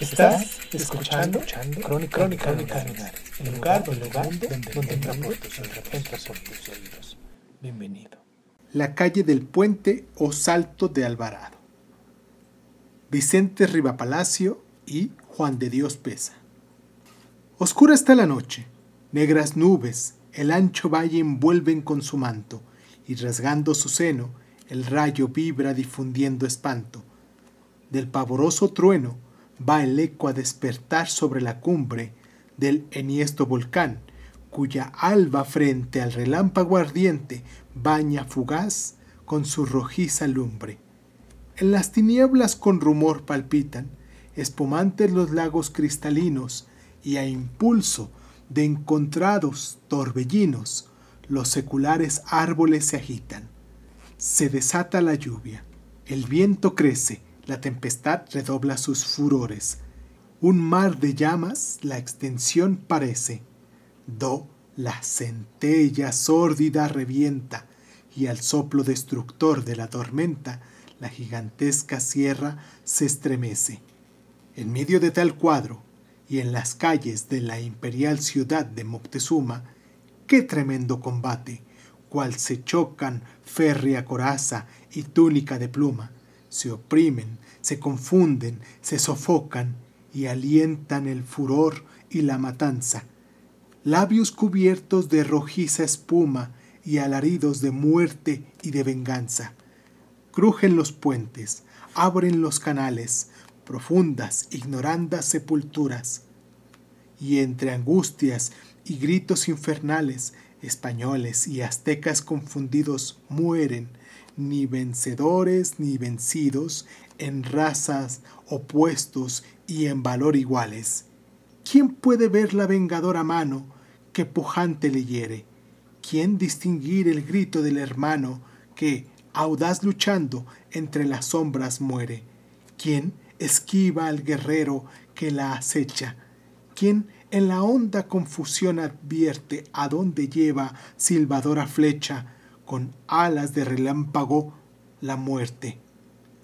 Estás escuchando, Crónica, Crónica, Lunares, el lugar, el lugar donde, donde entra por tus oídos. Bienvenido. La calle del Puente o Salto de Alvarado. Vicente Rivapalacio y Juan de Dios Pesa. Oscura está la noche, negras nubes el ancho valle envuelven con su manto, y rasgando su seno, el rayo vibra difundiendo espanto. Del pavoroso trueno va el eco a despertar sobre la cumbre del enhiesto volcán, cuya alba frente al relámpago ardiente baña fugaz con su rojiza lumbre. En las tinieblas con rumor palpitan, espumantes los lagos cristalinos, y a impulso de encontrados torbellinos, los seculares árboles se agitan. Se desata la lluvia, el viento crece, la tempestad redobla sus furores. Un mar de llamas la extensión parece. Do la centella sórdida revienta, y al soplo destructor de la tormenta, la gigantesca sierra se estremece. En medio de tal cuadro, y en las calles de la imperial ciudad de Moctezuma, qué tremendo combate, cual se chocan férrea coraza y túnica de pluma, se oprimen, se confunden, se sofocan y alientan el furor y la matanza. Labios cubiertos de rojiza espuma y alaridos de muerte y de venganza. Crujen los puentes, abren los canales, profundas, ignorandas sepulturas. Y entre angustias y gritos infernales, españoles y aztecas confundidos mueren, ni vencedores ni vencidos, en razas opuestos y en valor iguales. ¿Quién puede ver la vengadora mano que pujante le hiere? ¿Quién distinguir el grito del hermano que, audaz luchando, entre las sombras muere? ¿Quién esquiva al guerrero que la acecha? ¿Quién en la honda confusión advierte a dónde lleva silbadora flecha con alas de relámpago la muerte?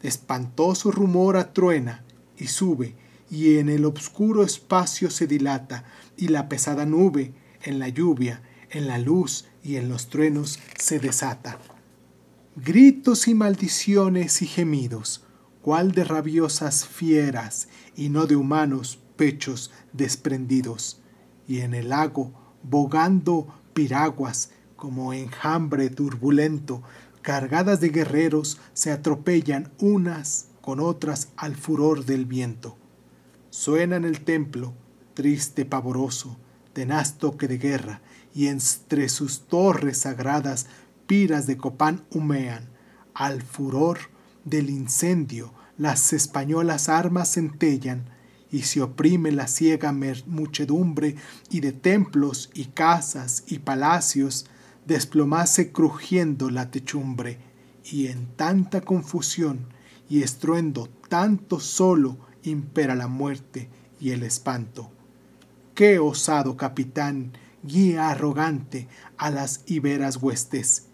Espantoso rumor atruena y sube, y en el obscuro espacio se dilata, y la pesada nube, en la lluvia, en la luz y en los truenos se desata. Gritos y maldiciones y gemidos, cual de rabiosas fieras y no de humanos pechos desprendidos, y en el lago, bogando piraguas, como enjambre turbulento, cargadas de guerreros, se atropellan unas con otras al furor del viento. Suena en el templo, triste pavoroso, tenaz toque de guerra, y entre sus torres sagradas piras de copán humean. Al furor del incendio las españolas armas centellan, y se oprime la ciega muchedumbre, y de templos y casas y palacios desplomase crujiendo la techumbre, y en tanta confusión y estruendo tanto solo impera la muerte y el espanto. Qué osado capitán guía arrogante a las iberas huestes.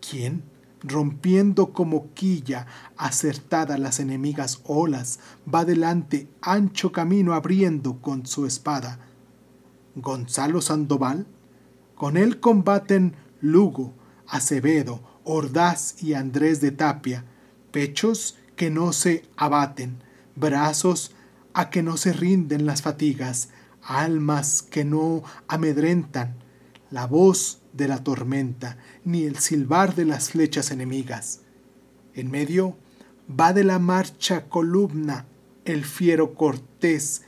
¿Quién? rompiendo como quilla acertada las enemigas olas, va delante ancho camino abriendo con su espada. Gonzalo Sandoval, con él combaten Lugo, Acevedo, Ordaz y Andrés de Tapia, pechos que no se abaten, brazos a que no se rinden las fatigas, almas que no amedrentan, la voz de la tormenta, ni el silbar de las flechas enemigas. En medio va de la marcha columna el fiero Cortés,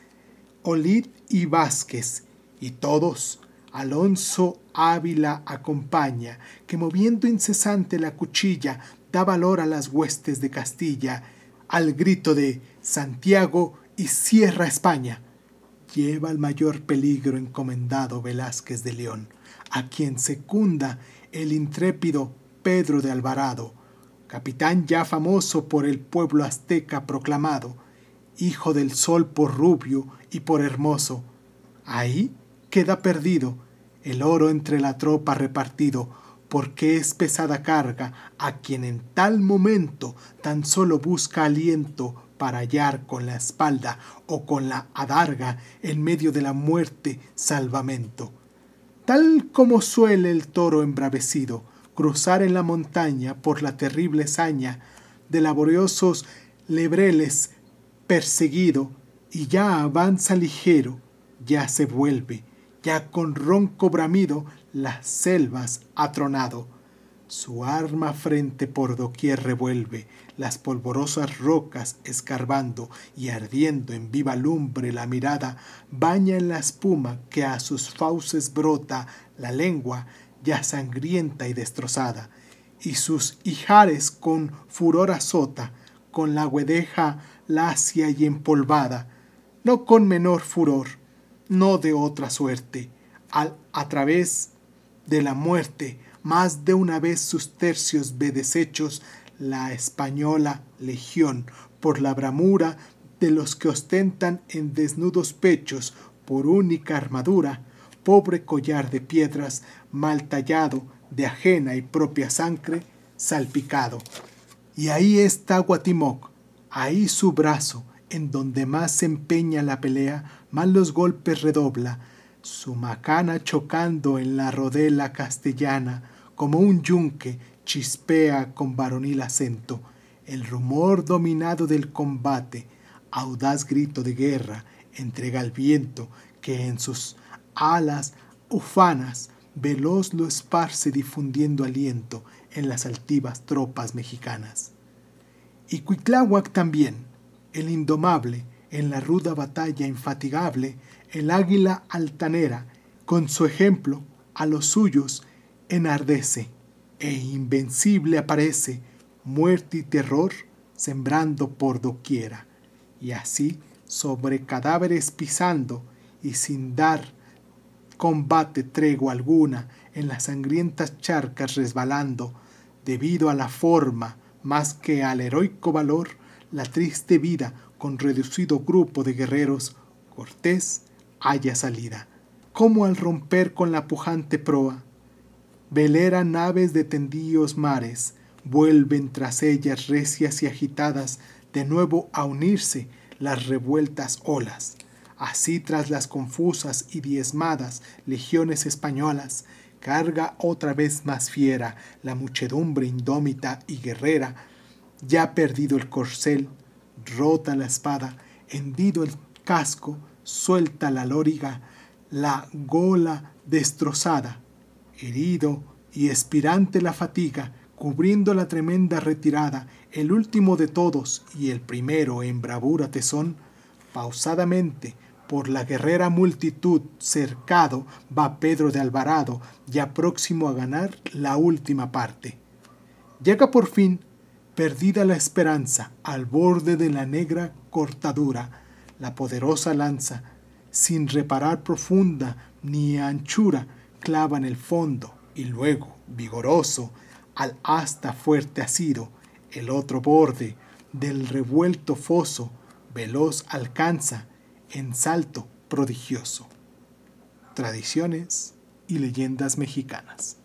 Olid y Vázquez, y todos, Alonso Ávila acompaña, que moviendo incesante la cuchilla, da valor a las huestes de Castilla, al grito de Santiago y cierra España. Lleva el mayor peligro encomendado Velázquez de León, a quien secunda el intrépido Pedro de Alvarado, capitán ya famoso por el pueblo azteca proclamado, hijo del sol por rubio y por hermoso. Ahí queda perdido el oro entre la tropa repartido, porque es pesada carga a quien en tal momento tan solo busca aliento para hallar con la espalda o con la adarga en medio de la muerte salvamento. Tal como suele el toro embravecido cruzar en la montaña por la terrible saña de laboriosos lebreles perseguido y ya avanza ligero, ya se vuelve, ya con ronco bramido las selvas ha tronado. Su arma frente por doquier revuelve, las polvorosas rocas escarbando y ardiendo en viva lumbre la mirada, baña en la espuma que a sus fauces brota la lengua ya sangrienta y destrozada, y sus hijares con furor azota, con la guedeja lacia y empolvada, no con menor furor, no de otra suerte, al a través de la muerte, más de una vez sus tercios ve deshechos la española legión, por la bramura de los que ostentan en desnudos pechos, por única armadura, pobre collar de piedras, mal tallado, de ajena y propia sangre, salpicado. Y ahí está Guatimoc, ahí su brazo, en donde más se empeña la pelea, más los golpes redobla, su macana chocando en la rodela castellana, como un yunque chispea con varonil acento, el rumor dominado del combate, audaz grito de guerra, entrega al viento que en sus alas ufanas veloz lo esparce difundiendo aliento en las altivas tropas mexicanas. Y Cuitláhuac también, el indomable, en la ruda batalla infatigable, el águila altanera, con su ejemplo a los suyos enardece, e invencible aparece, muerte y terror sembrando por doquiera, y así sobre cadáveres pisando y sin dar combate tregua alguna, en las sangrientas charcas resbalando, debido a la forma más que al heroico valor, la triste vida con reducido grupo de guerreros, Cortés haya salida. Como al romper con la pujante proa, velera naves de tendíos mares, vuelven tras ellas recias y agitadas de nuevo a unirse las revueltas olas Así tras las confusas y diezmadas legiones españolas, carga otra vez más fiera la muchedumbre indómita y guerrera, ya perdido el corcel, rota la espada, hendido el casco, suelta la lóriga, la gola destrozada, herido y expirante la fatiga, cubriendo la tremenda retirada, el último de todos y el primero en bravura tesón, pausadamente, por la guerrera multitud cercado va Pedro de Alvarado, ya próximo a ganar la última parte. Llega por fin, perdida la esperanza, al borde de la negra cortadura, la poderosa lanza, sin reparar profunda ni anchura, clava en el fondo y luego, vigoroso, al asta fuerte asido, el otro borde del revuelto foso, veloz alcanza, en salto prodigioso. Tradiciones y leyendas mexicanas.